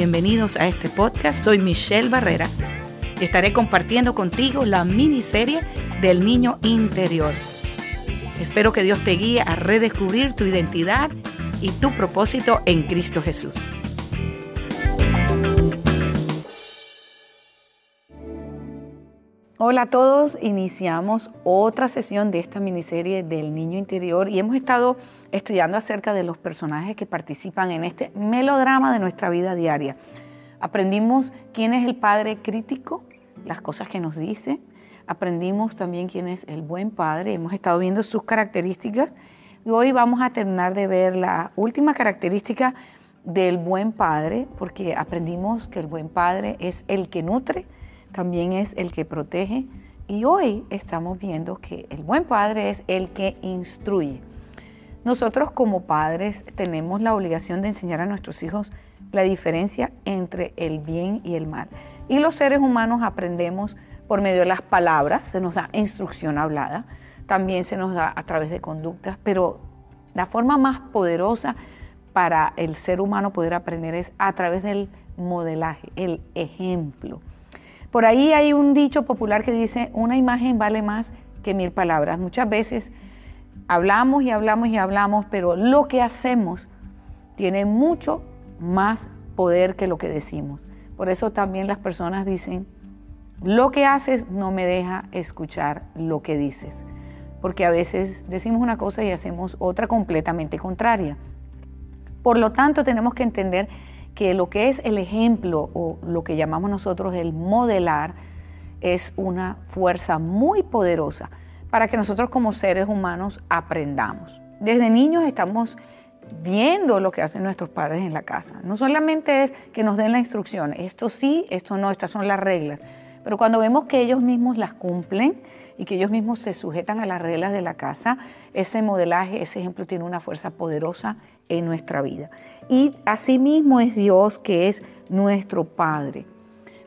Bienvenidos a este podcast. Soy Michelle Barrera estaré compartiendo contigo la miniserie del niño interior. Espero que Dios te guíe a redescubrir tu identidad y tu propósito en Cristo Jesús. Hola a todos, iniciamos otra sesión de esta miniserie del niño interior y hemos estado estudiando acerca de los personajes que participan en este melodrama de nuestra vida diaria. Aprendimos quién es el padre crítico, las cosas que nos dice, aprendimos también quién es el buen padre, hemos estado viendo sus características y hoy vamos a terminar de ver la última característica del buen padre, porque aprendimos que el buen padre es el que nutre, también es el que protege. Y hoy estamos viendo que el buen padre es el que instruye. Nosotros como padres tenemos la obligación de enseñar a nuestros hijos la diferencia entre el bien y el mal. Y los seres humanos aprendemos por medio de las palabras, se nos da instrucción hablada, también se nos da a través de conductas, pero la forma más poderosa para el ser humano poder aprender es a través del modelaje, el ejemplo. Por ahí hay un dicho popular que dice, una imagen vale más que mil palabras. Muchas veces hablamos y hablamos y hablamos, pero lo que hacemos tiene mucho más poder que lo que decimos. Por eso también las personas dicen, lo que haces no me deja escuchar lo que dices, porque a veces decimos una cosa y hacemos otra completamente contraria. Por lo tanto, tenemos que entender que lo que es el ejemplo o lo que llamamos nosotros el modelar es una fuerza muy poderosa para que nosotros como seres humanos aprendamos. Desde niños estamos viendo lo que hacen nuestros padres en la casa. No solamente es que nos den la instrucción, esto sí, esto no, estas son las reglas, pero cuando vemos que ellos mismos las cumplen y que ellos mismos se sujetan a las reglas de la casa, ese modelaje, ese ejemplo tiene una fuerza poderosa en nuestra vida. Y asimismo es Dios que es nuestro Padre.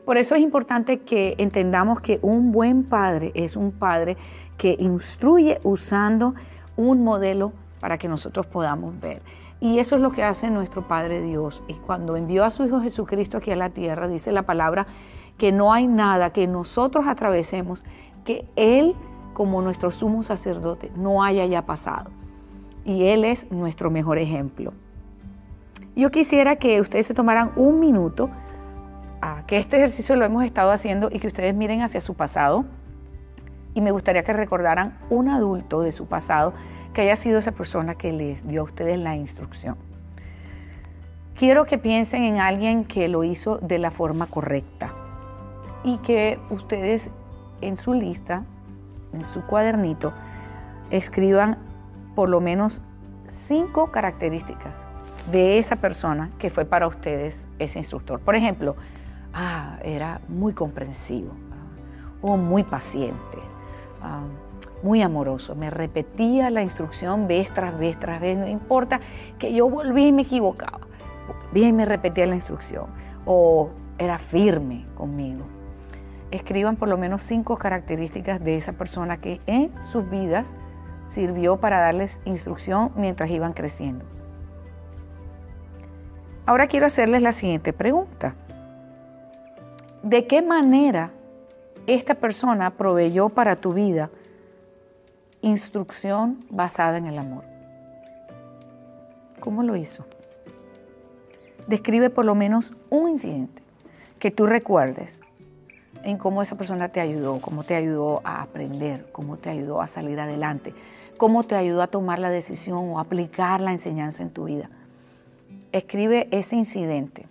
Por eso es importante que entendamos que un buen padre es un padre que instruye usando un modelo para que nosotros podamos ver. Y eso es lo que hace nuestro Padre Dios. Y cuando envió a su Hijo Jesucristo aquí a la tierra, dice la palabra que no hay nada que nosotros atravesemos que Él, como nuestro sumo sacerdote, no haya ya pasado. Y Él es nuestro mejor ejemplo. Yo quisiera que ustedes se tomaran un minuto, a que este ejercicio lo hemos estado haciendo y que ustedes miren hacia su pasado. Y me gustaría que recordaran un adulto de su pasado que haya sido esa persona que les dio a ustedes la instrucción. Quiero que piensen en alguien que lo hizo de la forma correcta y que ustedes en su lista, en su cuadernito, escriban por lo menos cinco características de esa persona que fue para ustedes ese instructor. Por ejemplo, ah, era muy comprensivo o muy paciente, ah, muy amoroso. Me repetía la instrucción vez tras vez tras no importa que yo volví y me equivocaba. Bien me repetía la instrucción o era firme conmigo escriban por lo menos cinco características de esa persona que en sus vidas sirvió para darles instrucción mientras iban creciendo. Ahora quiero hacerles la siguiente pregunta. ¿De qué manera esta persona proveyó para tu vida instrucción basada en el amor? ¿Cómo lo hizo? Describe por lo menos un incidente que tú recuerdes en cómo esa persona te ayudó, cómo te ayudó a aprender, cómo te ayudó a salir adelante, cómo te ayudó a tomar la decisión o aplicar la enseñanza en tu vida. Escribe ese incidente.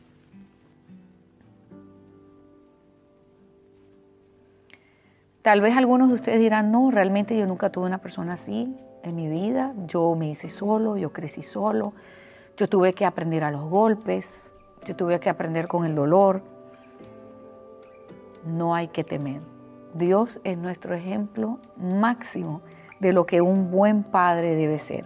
Tal vez algunos de ustedes dirán, no, realmente yo nunca tuve una persona así en mi vida, yo me hice solo, yo crecí solo, yo tuve que aprender a los golpes, yo tuve que aprender con el dolor, no hay que temer. Dios es nuestro ejemplo máximo de lo que un buen padre debe ser.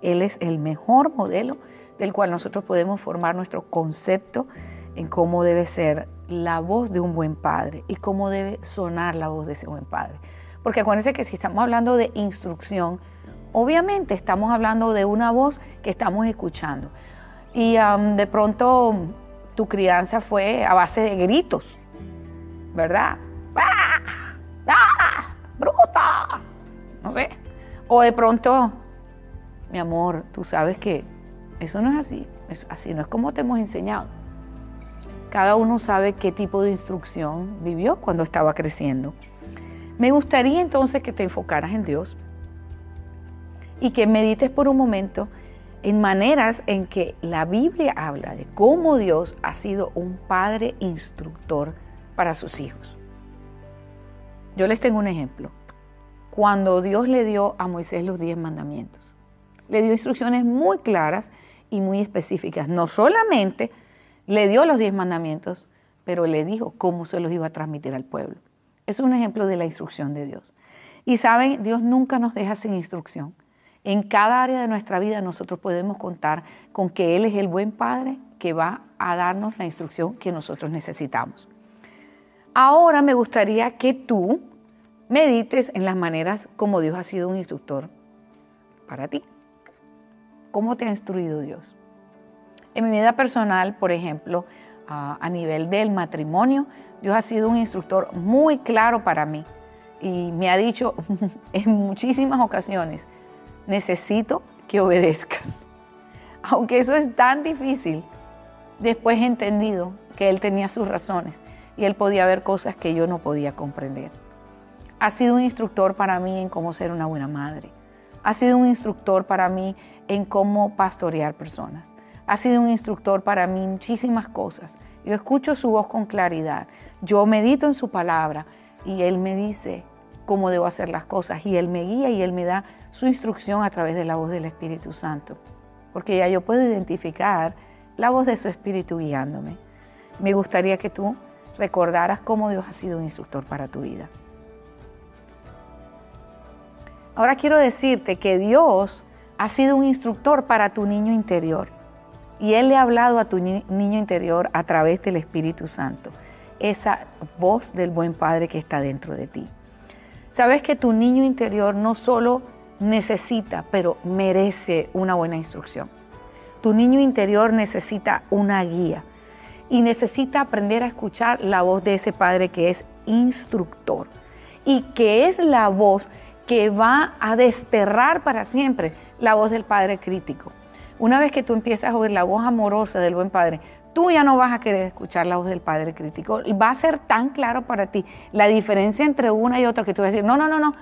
Él es el mejor modelo del cual nosotros podemos formar nuestro concepto en cómo debe ser la voz de un buen padre y cómo debe sonar la voz de ese buen padre. Porque acuérdense que si estamos hablando de instrucción, obviamente estamos hablando de una voz que estamos escuchando. Y de pronto tu crianza fue a base de gritos, ¿verdad? ¡Ah! ¡Ah! ¡Bruta! No sé. O de pronto, mi amor, tú sabes que eso no es así. Es así no es como te hemos enseñado. Cada uno sabe qué tipo de instrucción vivió cuando estaba creciendo. Me gustaría entonces que te enfocaras en Dios y que medites por un momento en maneras en que la Biblia habla de cómo Dios ha sido un padre instructor para sus hijos. Yo les tengo un ejemplo. Cuando Dios le dio a Moisés los diez mandamientos, le dio instrucciones muy claras y muy específicas. No solamente le dio los diez mandamientos, pero le dijo cómo se los iba a transmitir al pueblo. Es un ejemplo de la instrucción de Dios. Y saben, Dios nunca nos deja sin instrucción. En cada área de nuestra vida nosotros podemos contar con que Él es el buen Padre que va a darnos la instrucción que nosotros necesitamos. Ahora me gustaría que tú medites en las maneras como Dios ha sido un instructor para ti. ¿Cómo te ha instruido Dios? En mi vida personal, por ejemplo, a nivel del matrimonio, Dios ha sido un instructor muy claro para mí y me ha dicho en muchísimas ocasiones, necesito que obedezcas. Aunque eso es tan difícil, después he entendido que Él tenía sus razones y Él podía ver cosas que yo no podía comprender. Ha sido un instructor para mí en cómo ser una buena madre. Ha sido un instructor para mí en cómo pastorear personas. Ha sido un instructor para mí en muchísimas cosas. Yo escucho su voz con claridad. Yo medito en su palabra y Él me dice cómo debo hacer las cosas y Él me guía y Él me da su instrucción a través de la voz del Espíritu Santo, porque ya yo puedo identificar la voz de su Espíritu guiándome. Me gustaría que tú recordaras cómo Dios ha sido un instructor para tu vida. Ahora quiero decirte que Dios ha sido un instructor para tu niño interior y Él le ha hablado a tu niño interior a través del Espíritu Santo, esa voz del buen Padre que está dentro de ti. Sabes que tu niño interior no solo necesita, pero merece una buena instrucción. Tu niño interior necesita una guía y necesita aprender a escuchar la voz de ese padre que es instructor y que es la voz que va a desterrar para siempre la voz del padre crítico. Una vez que tú empiezas a oír la voz amorosa del buen padre, tú ya no vas a querer escuchar la voz del padre crítico. Y va a ser tan claro para ti la diferencia entre una y otra que tú vas a decir, no, no, no, no,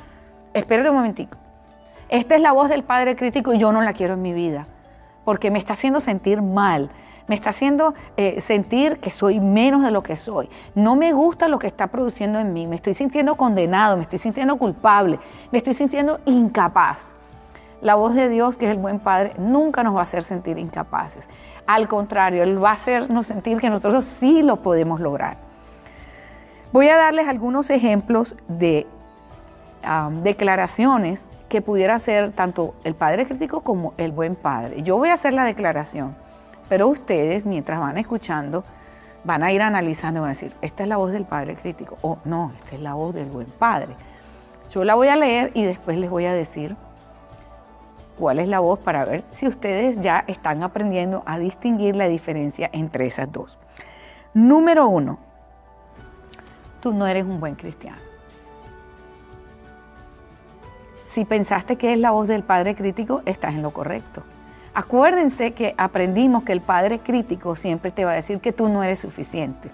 espérate un momentico. Esta es la voz del padre crítico y yo no la quiero en mi vida, porque me está haciendo sentir mal, me está haciendo eh, sentir que soy menos de lo que soy. No me gusta lo que está produciendo en mí, me estoy sintiendo condenado, me estoy sintiendo culpable, me estoy sintiendo incapaz. La voz de Dios, que es el buen Padre, nunca nos va a hacer sentir incapaces. Al contrario, Él va a hacernos sentir que nosotros sí lo podemos lograr. Voy a darles algunos ejemplos de declaraciones que pudiera hacer tanto el padre crítico como el buen padre. Yo voy a hacer la declaración, pero ustedes mientras van escuchando van a ir analizando y van a decir, esta es la voz del padre crítico o no, esta es la voz del buen padre. Yo la voy a leer y después les voy a decir cuál es la voz para ver si ustedes ya están aprendiendo a distinguir la diferencia entre esas dos. Número uno, tú no eres un buen cristiano. Si pensaste que es la voz del padre crítico, estás en lo correcto. Acuérdense que aprendimos que el padre crítico siempre te va a decir que tú no eres suficiente,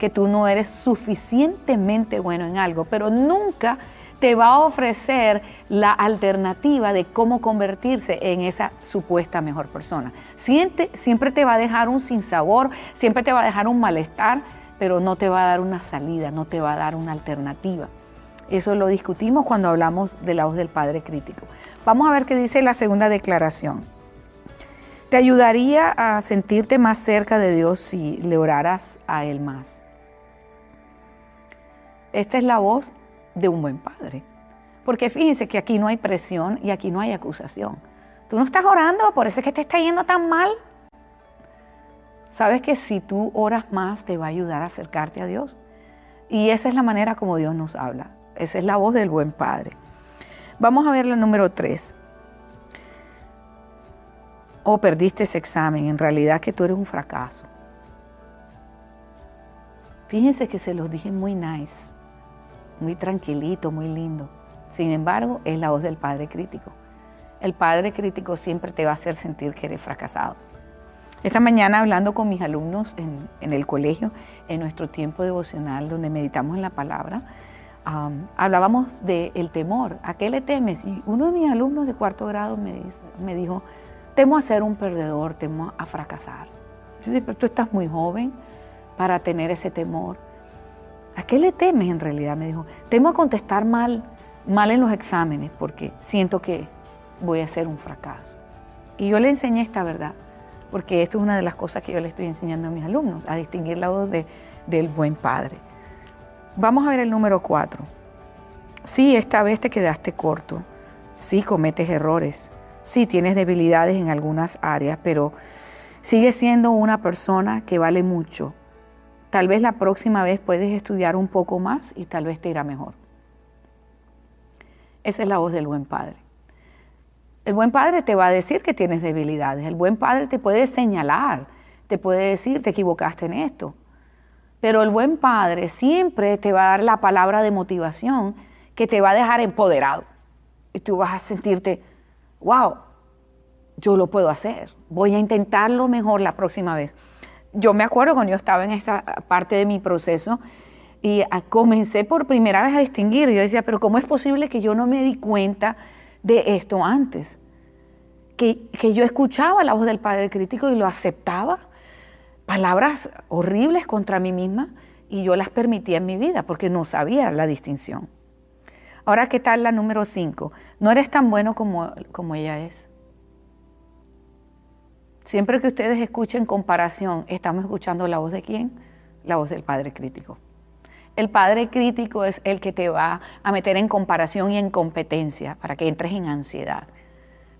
que tú no eres suficientemente bueno en algo, pero nunca te va a ofrecer la alternativa de cómo convertirse en esa supuesta mejor persona. Siente, siempre te va a dejar un sinsabor, siempre te va a dejar un malestar, pero no te va a dar una salida, no te va a dar una alternativa. Eso lo discutimos cuando hablamos de la voz del Padre crítico. Vamos a ver qué dice la segunda declaración. Te ayudaría a sentirte más cerca de Dios si le oraras a Él más. Esta es la voz de un buen padre. Porque fíjense que aquí no hay presión y aquí no hay acusación. Tú no estás orando, por eso es que te está yendo tan mal. Sabes que si tú oras más te va a ayudar a acercarte a Dios. Y esa es la manera como Dios nos habla. Esa es la voz del buen padre. Vamos a ver la número tres. O oh, perdiste ese examen, en realidad que tú eres un fracaso. Fíjense que se los dije muy nice, muy tranquilito, muy lindo. Sin embargo, es la voz del padre crítico. El padre crítico siempre te va a hacer sentir que eres fracasado. Esta mañana hablando con mis alumnos en, el colegio, en nuestro tiempo devocional donde meditamos en la palabra, hablábamos del temor. ¿A qué le temes? Y uno de mis alumnos de cuarto grado me, me dijo, temo a ser un perdedor, temo a fracasar. Yo dije, tú estás muy joven para tener ese temor. ¿A qué le temes en realidad? Me dijo, temo a contestar mal, mal en los exámenes porque siento que voy a ser un fracaso. Y yo le enseñé esta verdad, porque esto es una de las cosas que yo le estoy enseñando a mis alumnos, a distinguir la voz de, del buen padre. Vamos a ver el número cuatro. Sí, esta vez te quedaste corto. Sí, cometes errores. Sí, tienes debilidades en algunas áreas, pero sigues siendo una persona que vale mucho. Tal vez la próxima vez puedes estudiar un poco más y tal vez te irá mejor. Esa es la voz del buen padre. El buen padre te va a decir que tienes debilidades. El buen padre te puede señalar, te puede decir, te equivocaste en esto. Pero el buen padre siempre te va a dar la palabra de motivación que te va a dejar empoderado. Y tú vas a sentirte, wow, yo lo puedo hacer, voy a intentarlo mejor la próxima vez. Yo me acuerdo cuando yo estaba en esta parte de mi proceso y comencé por primera vez a distinguir, yo decía, pero ¿cómo es posible que yo no me di cuenta de esto antes? Que, que yo escuchaba la voz del Padre crítico y lo aceptaba, palabras horribles contra mí misma, y yo las permitía en mi vida porque no sabía la distinción. Ahora, ¿qué tal la número 5? No eres tan bueno como, como ella es. Siempre que ustedes escuchen comparación, ¿estamos escuchando la voz de quién? La voz del Padre crítico. El Padre crítico es el que te va a meter en comparación y en competencia para que entres en ansiedad.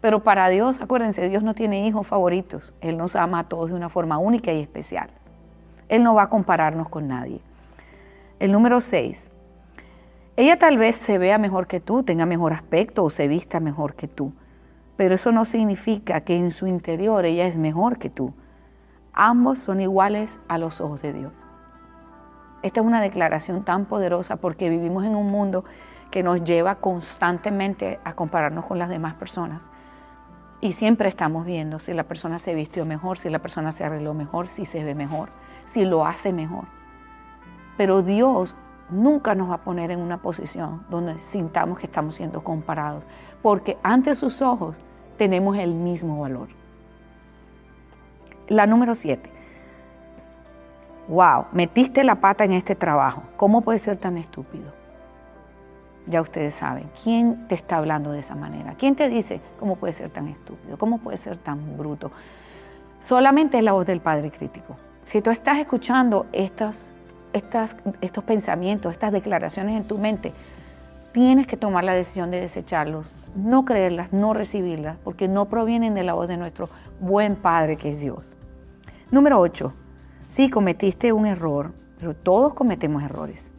Pero para Dios, acuérdense, Dios no tiene hijos favoritos. Él nos ama a todos de una forma única y especial. Él no va a compararnos con nadie. El número 6. Ella tal vez se vea mejor que tú, tenga mejor aspecto o se vista mejor que tú, pero eso no significa que en su interior ella es mejor que tú. Ambos son iguales a los ojos de Dios. Esta es una declaración tan poderosa porque vivimos en un mundo que nos lleva constantemente a compararnos con las demás personas. Y siempre estamos viendo si la persona se vistió mejor, si la persona se arregló mejor, si se ve mejor, si lo hace mejor. Pero Dios nunca nos va a poner en una posición donde sintamos que estamos siendo comparados, porque ante sus ojos tenemos el mismo valor. La número siete. Wow, metiste la pata en este trabajo. ¿Cómo puede ser tan estúpido? Ya ustedes saben, ¿quién te está hablando de esa manera? ¿Quién te dice cómo puede ser tan estúpido? ¿Cómo puede ser tan bruto? Solamente es la voz del Padre crítico. Si tú estás escuchando estas, estas, estos pensamientos, estas declaraciones en tu mente, tienes que tomar la decisión de desecharlos, no creerlas, no recibirlas, porque no provienen de la voz de nuestro buen Padre que es Dios. Número 8. Sí, cometiste un error, pero todos cometemos errores.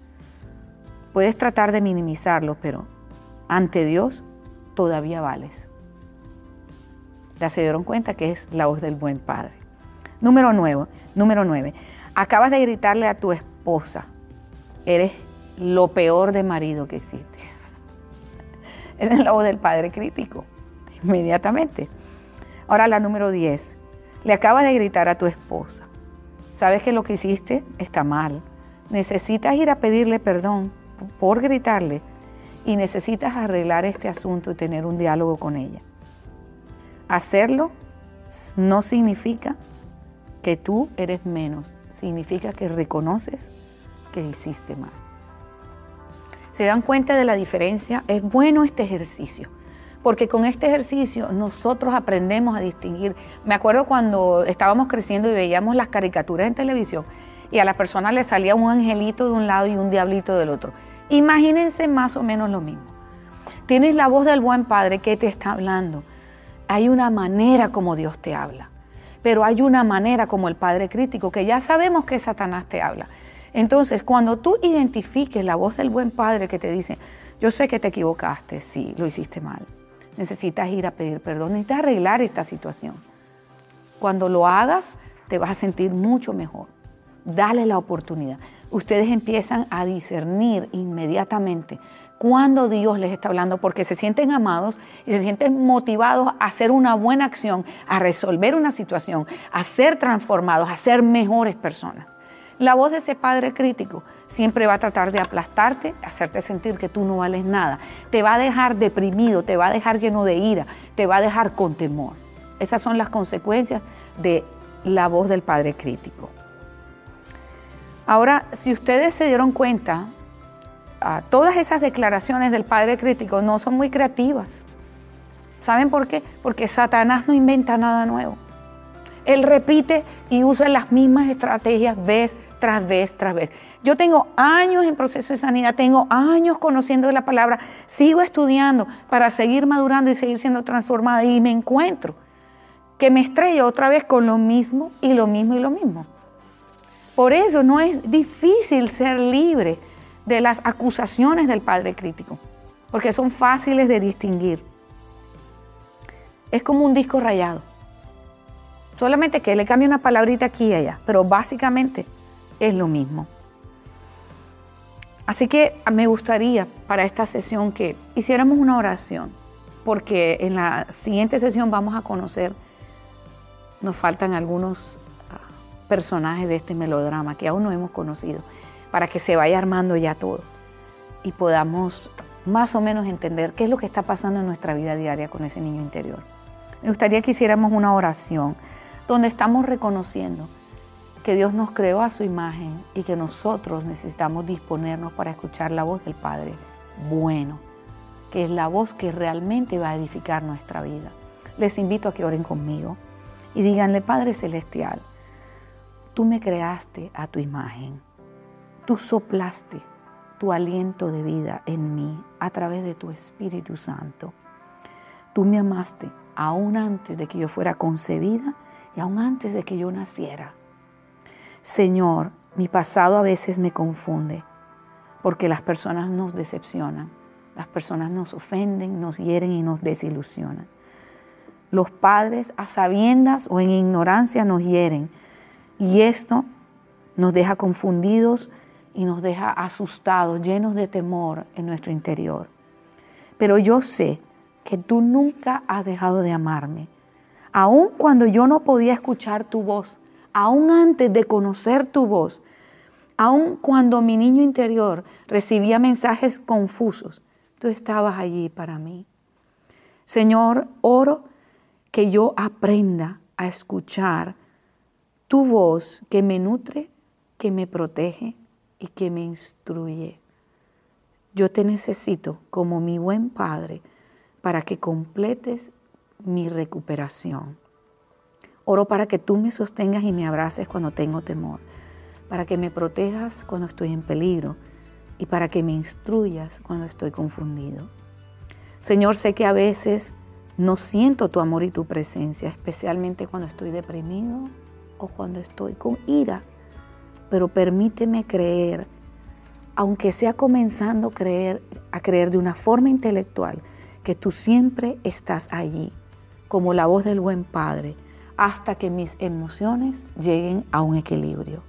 Puedes tratar de minimizarlo, pero ante Dios todavía vales. Ya se dieron cuenta que es la voz del buen padre. Número 9. Número 9. Acabas de gritarle a tu esposa, eres lo peor de marido que existe. Esa es la voz del padre crítico, inmediatamente. Ahora la número 10. Le acabas de gritar a tu esposa, sabes que lo que hiciste está mal. Necesitas ir a pedirle perdón por gritarle y necesitas arreglar este asunto y tener un diálogo con ella. Hacerlo no significa que tú eres menos, significa que reconoces que hiciste mal. ¿Se dan cuenta de la diferencia? Es bueno este ejercicio, porque con este ejercicio nosotros aprendemos a distinguir. Me acuerdo cuando estábamos creciendo y veíamos las caricaturas en televisión y a la persona le salía un angelito de un lado y un diablito del otro. Imagínense más o menos lo mismo. Tienes la voz del buen Padre que te está hablando. Hay una manera como Dios te habla, pero hay una manera como el Padre crítico que ya sabemos que Satanás te habla. Entonces, cuando tú identifiques la voz del buen Padre que te dice, yo sé que te equivocaste, sí, lo hiciste mal, necesitas ir a pedir perdón, necesitas arreglar esta situación. Cuando lo hagas, te vas a sentir mucho mejor. Dale la oportunidad. ustedes empiezan a discernir inmediatamente cuando Dios les está hablando, porque se sienten amados y se sienten motivados a hacer una buena acción, a resolver una situación, a ser transformados, a ser mejores personas. La voz de ese padre crítico siempre va a tratar de aplastarte, hacerte sentir que tú no vales nada. Te va a dejar deprimido, te va a dejar lleno de ira, te va a dejar con temor. Esas son las consecuencias de la voz del padre crítico. Ahora, si ustedes se dieron cuenta, todas esas declaraciones del padre crítico no son muy creativas. ¿Saben por qué? Porque Satanás no inventa nada nuevo. Él repite y usa las mismas estrategias vez tras vez tras vez. Yo tengo años en proceso de sanidad, tengo años conociendo la palabra, sigo estudiando para seguir madurando y seguir siendo transformada y me encuentro que me estrello otra vez con lo mismo y lo mismo y lo mismo. Por eso no es difícil ser libre de las acusaciones del padre crítico, porque son fáciles de distinguir. Es como un disco rayado. Solamente que le cambie una palabrita aquí y allá, pero básicamente es lo mismo. Así que me gustaría para esta sesión que hiciéramos una oración, porque en la siguiente sesión vamos a conocer, nos faltan algunos personajes de este melodrama que aún no hemos conocido, para que se vaya armando ya todo y podamos más o menos entender qué es lo que está pasando en nuestra vida diaria con ese niño interior. Me gustaría que hiciéramos una oración donde estamos reconociendo que Dios nos creó a su imagen y que nosotros necesitamos disponernos para escuchar la voz del Padre bueno, que es la voz que realmente va a edificar nuestra vida. Les invito a que oren conmigo y díganle, Padre Celestial, Tú me creaste a tu imagen. Tú soplaste tu aliento de vida en mí a través de tu Espíritu Santo. Tú me amaste aún antes de que yo fuera concebida y aún antes de que yo naciera. Señor, mi pasado a veces me confunde porque las personas nos decepcionan, las personas nos ofenden, nos hieren y nos desilusionan. Los padres a sabiendas o en ignorancia nos hieren y esto nos deja confundidos y nos deja asustados, llenos de temor en nuestro interior. Pero yo sé que tú nunca has dejado de amarme. Aun cuando yo no podía escuchar tu voz, aun antes de conocer tu voz, aun cuando mi niño interior recibía mensajes confusos, tú estabas allí para mí. Señor, oro que yo aprenda a escuchar tu voz que me nutre, que me protege y que me instruye. Yo te necesito como mi buen Padre para que completes mi recuperación. Oro para que tú me sostengas y me abraces cuando tengo temor, para que me protejas cuando estoy en peligro y para que me instruyas cuando estoy confundido. Señor, sé que a veces no siento tu amor y tu presencia, especialmente cuando estoy deprimido o cuando estoy con ira, pero permíteme creer, aunque sea comenzando creer, a creer de una forma intelectual, que tú siempre estás allí, como la voz del buen Padre, hasta que mis emociones lleguen a un equilibrio.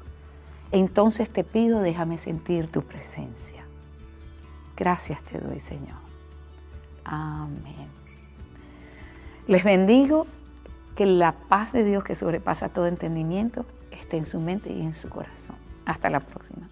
Entonces te pido, déjame sentir tu presencia. Gracias te doy, Señor. Amén. Les bendigo que la paz de Dios que sobrepasa todo entendimiento esté en su mente y en su corazón. Hasta la próxima.